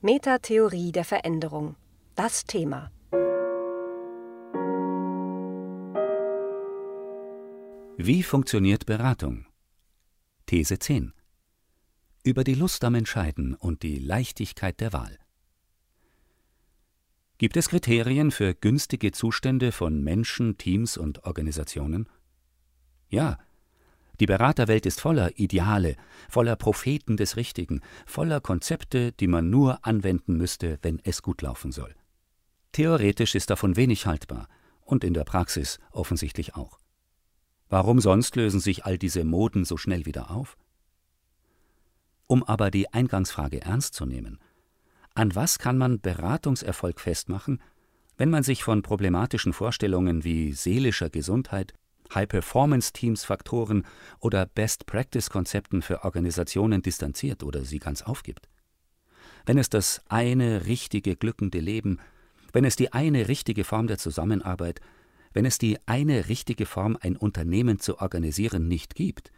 Metatheorie der Veränderung. Das Thema. Wie funktioniert Beratung? These 10. Über die Lust am Entscheiden und die Leichtigkeit der Wahl. Gibt es Kriterien für günstige Zustände von Menschen, Teams und Organisationen? Ja, die Beraterwelt ist voller Ideale, voller Propheten des Richtigen, voller Konzepte, die man nur anwenden müsste, wenn es gut laufen soll. Theoretisch ist davon wenig haltbar und in der Praxis offensichtlich auch. Warum sonst lösen sich all diese Moden so schnell wieder auf? Um aber die Eingangsfrage ernst zu nehmen, an was kann man Beratungserfolg festmachen, wenn man sich von problematischen Vorstellungen wie seelischer Gesundheit, High-Performance-Teams-Faktoren oder Best-Practice-Konzepten für Organisationen distanziert oder sie ganz aufgibt. Wenn es das eine richtige glückende Leben, wenn es die eine richtige Form der Zusammenarbeit, wenn es die eine richtige Form, ein Unternehmen zu organisieren, nicht gibt,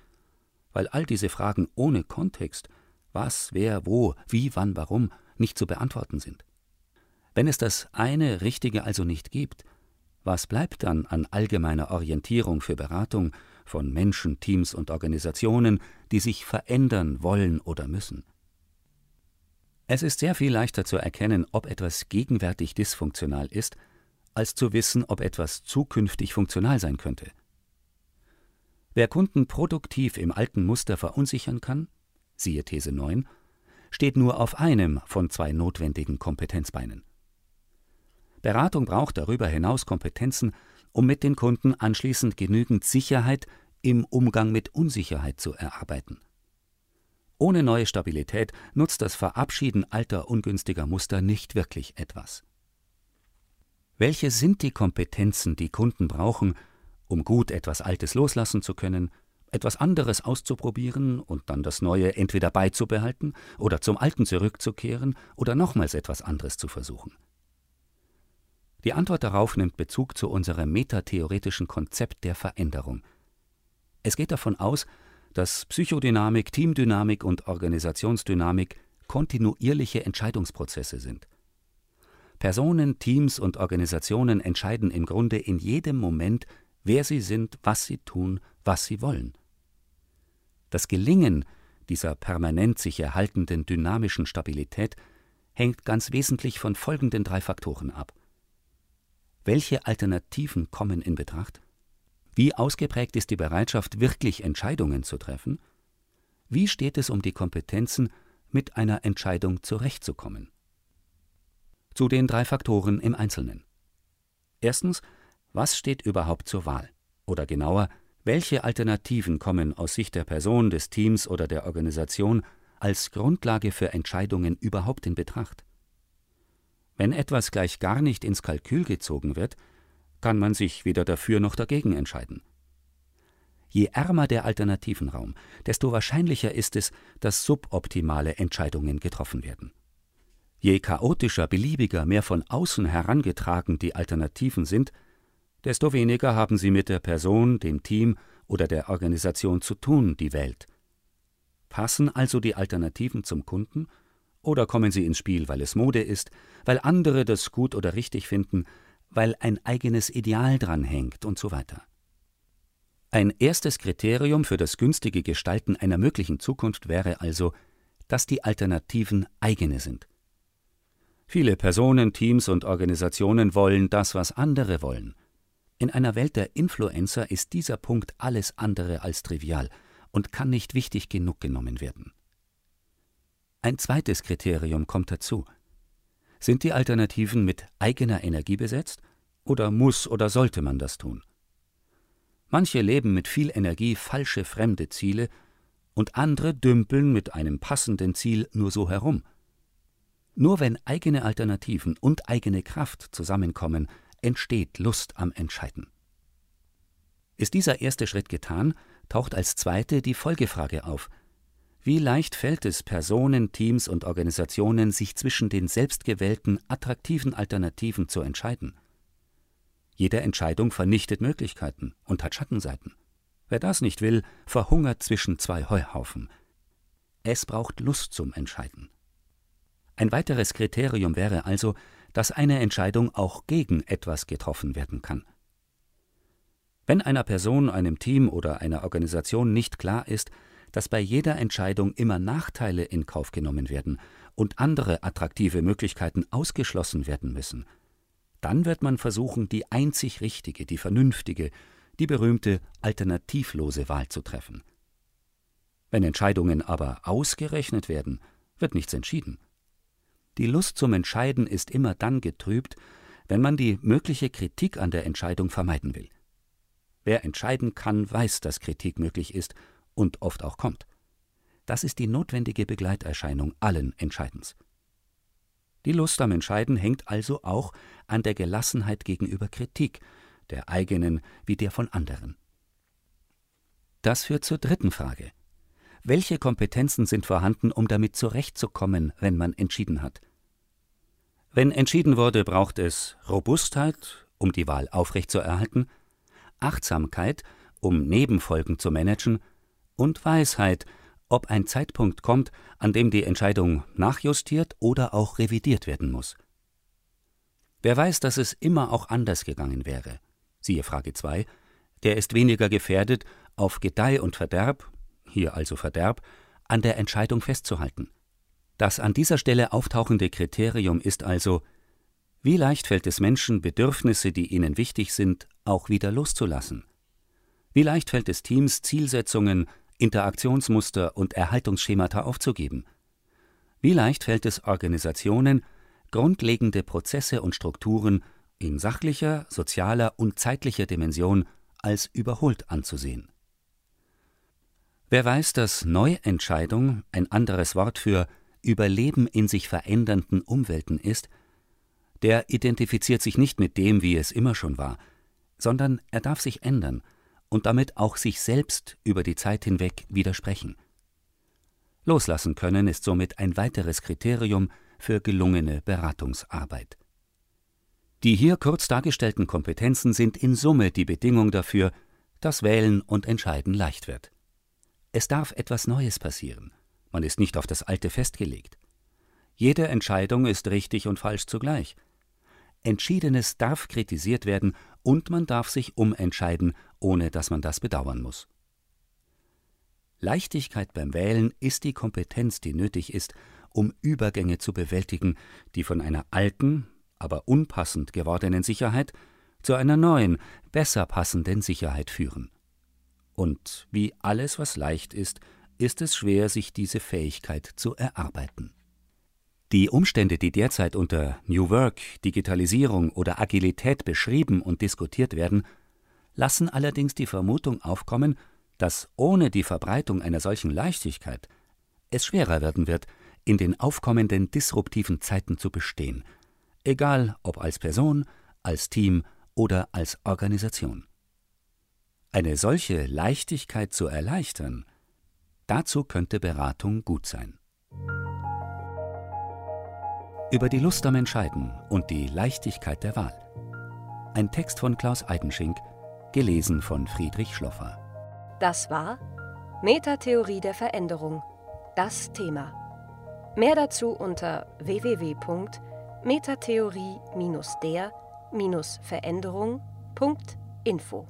weil all diese Fragen ohne Kontext, was, wer, wo, wie, wann, warum, nicht zu beantworten sind. Wenn es das eine Richtige also nicht gibt, was bleibt dann an allgemeiner Orientierung für Beratung von Menschen, Teams und Organisationen, die sich verändern wollen oder müssen? Es ist sehr viel leichter zu erkennen, ob etwas gegenwärtig dysfunktional ist, als zu wissen, ob etwas zukünftig funktional sein könnte. Wer Kunden produktiv im alten Muster verunsichern kann, siehe These 9, steht nur auf einem von zwei notwendigen Kompetenzbeinen. Beratung braucht darüber hinaus Kompetenzen, um mit den Kunden anschließend genügend Sicherheit im Umgang mit Unsicherheit zu erarbeiten. Ohne neue Stabilität nutzt das Verabschieden alter ungünstiger Muster nicht wirklich etwas. Welche sind die Kompetenzen, die Kunden brauchen, um gut etwas Altes loslassen zu können, etwas anderes auszuprobieren und dann das Neue entweder beizubehalten oder zum Alten zurückzukehren oder nochmals etwas anderes zu versuchen? Die Antwort darauf nimmt Bezug zu unserem metatheoretischen Konzept der Veränderung. Es geht davon aus, dass Psychodynamik, Teamdynamik und Organisationsdynamik kontinuierliche Entscheidungsprozesse sind. Personen, Teams und Organisationen entscheiden im Grunde in jedem Moment, wer sie sind, was sie tun, was sie wollen. Das Gelingen dieser permanent sich erhaltenden dynamischen Stabilität hängt ganz wesentlich von folgenden drei Faktoren ab. Welche Alternativen kommen in Betracht? Wie ausgeprägt ist die Bereitschaft, wirklich Entscheidungen zu treffen? Wie steht es um die Kompetenzen, mit einer Entscheidung zurechtzukommen? Zu den drei Faktoren im Einzelnen. Erstens, was steht überhaupt zur Wahl? Oder genauer, welche Alternativen kommen aus Sicht der Person, des Teams oder der Organisation als Grundlage für Entscheidungen überhaupt in Betracht? Wenn etwas gleich gar nicht ins Kalkül gezogen wird, kann man sich weder dafür noch dagegen entscheiden. Je ärmer der Alternativenraum, desto wahrscheinlicher ist es, dass suboptimale Entscheidungen getroffen werden. Je chaotischer, beliebiger, mehr von außen herangetragen die Alternativen sind, desto weniger haben sie mit der Person, dem Team oder der Organisation zu tun, die wählt. Passen also die Alternativen zum Kunden oder kommen sie ins Spiel, weil es Mode ist, weil andere das gut oder richtig finden, weil ein eigenes Ideal dranhängt und so weiter. Ein erstes Kriterium für das günstige Gestalten einer möglichen Zukunft wäre also, dass die Alternativen eigene sind. Viele Personen, Teams und Organisationen wollen das, was andere wollen. In einer Welt der Influencer ist dieser Punkt alles andere als trivial und kann nicht wichtig genug genommen werden. Ein zweites Kriterium kommt dazu. Sind die Alternativen mit eigener Energie besetzt oder muss oder sollte man das tun? Manche leben mit viel Energie falsche fremde Ziele und andere dümpeln mit einem passenden Ziel nur so herum. Nur wenn eigene Alternativen und eigene Kraft zusammenkommen, entsteht Lust am Entscheiden. Ist dieser erste Schritt getan, taucht als zweite die Folgefrage auf, wie leicht fällt es Personen, Teams und Organisationen, sich zwischen den selbstgewählten, attraktiven Alternativen zu entscheiden? Jede Entscheidung vernichtet Möglichkeiten und hat Schattenseiten. Wer das nicht will, verhungert zwischen zwei Heuhaufen. Es braucht Lust zum Entscheiden. Ein weiteres Kriterium wäre also, dass eine Entscheidung auch gegen etwas getroffen werden kann. Wenn einer Person, einem Team oder einer Organisation nicht klar ist, dass bei jeder Entscheidung immer Nachteile in Kauf genommen werden und andere attraktive Möglichkeiten ausgeschlossen werden müssen, dann wird man versuchen, die einzig richtige, die vernünftige, die berühmte alternativlose Wahl zu treffen. Wenn Entscheidungen aber ausgerechnet werden, wird nichts entschieden. Die Lust zum Entscheiden ist immer dann getrübt, wenn man die mögliche Kritik an der Entscheidung vermeiden will. Wer entscheiden kann, weiß, dass Kritik möglich ist und oft auch kommt. Das ist die notwendige Begleiterscheinung allen Entscheidens. Die Lust am Entscheiden hängt also auch an der Gelassenheit gegenüber Kritik, der eigenen wie der von anderen. Das führt zur dritten Frage. Welche Kompetenzen sind vorhanden, um damit zurechtzukommen, wenn man entschieden hat? Wenn entschieden wurde, braucht es Robustheit, um die Wahl aufrechtzuerhalten, Achtsamkeit, um Nebenfolgen zu managen, und Weisheit, ob ein Zeitpunkt kommt, an dem die Entscheidung nachjustiert oder auch revidiert werden muss. Wer weiß, dass es immer auch anders gegangen wäre, siehe Frage 2, der ist weniger gefährdet, auf Gedeih und Verderb, hier also Verderb, an der Entscheidung festzuhalten. Das an dieser Stelle auftauchende Kriterium ist also, wie leicht fällt es Menschen, Bedürfnisse, die ihnen wichtig sind, auch wieder loszulassen? Wie leicht fällt es Teams, Zielsetzungen, Interaktionsmuster und Erhaltungsschemata aufzugeben? Wie leicht fällt es Organisationen, grundlegende Prozesse und Strukturen in sachlicher, sozialer und zeitlicher Dimension als überholt anzusehen? Wer weiß, dass Neuentscheidung ein anderes Wort für Überleben in sich verändernden Umwelten ist, der identifiziert sich nicht mit dem, wie es immer schon war, sondern er darf sich ändern und damit auch sich selbst über die Zeit hinweg widersprechen. Loslassen können ist somit ein weiteres Kriterium für gelungene Beratungsarbeit. Die hier kurz dargestellten Kompetenzen sind in Summe die Bedingung dafür, dass Wählen und Entscheiden leicht wird. Es darf etwas Neues passieren. Man ist nicht auf das Alte festgelegt. Jede Entscheidung ist richtig und falsch zugleich. Entschiedenes darf kritisiert werden und man darf sich umentscheiden, ohne dass man das bedauern muss. Leichtigkeit beim Wählen ist die Kompetenz, die nötig ist, um Übergänge zu bewältigen, die von einer alten, aber unpassend gewordenen Sicherheit zu einer neuen, besser passenden Sicherheit führen. Und wie alles, was leicht ist, ist es schwer, sich diese Fähigkeit zu erarbeiten. Die Umstände, die derzeit unter New Work, Digitalisierung oder Agilität beschrieben und diskutiert werden, lassen allerdings die Vermutung aufkommen, dass ohne die Verbreitung einer solchen Leichtigkeit es schwerer werden wird, in den aufkommenden disruptiven Zeiten zu bestehen, egal ob als Person, als Team oder als Organisation. Eine solche Leichtigkeit zu erleichtern, dazu könnte Beratung gut sein. Über die Lust am Entscheiden und die Leichtigkeit der Wahl. Ein Text von Klaus Eidenschink, gelesen von Friedrich Schloffer. Das war Metatheorie der Veränderung. Das Thema. Mehr dazu unter www.metatheorie-der-veränderung.info.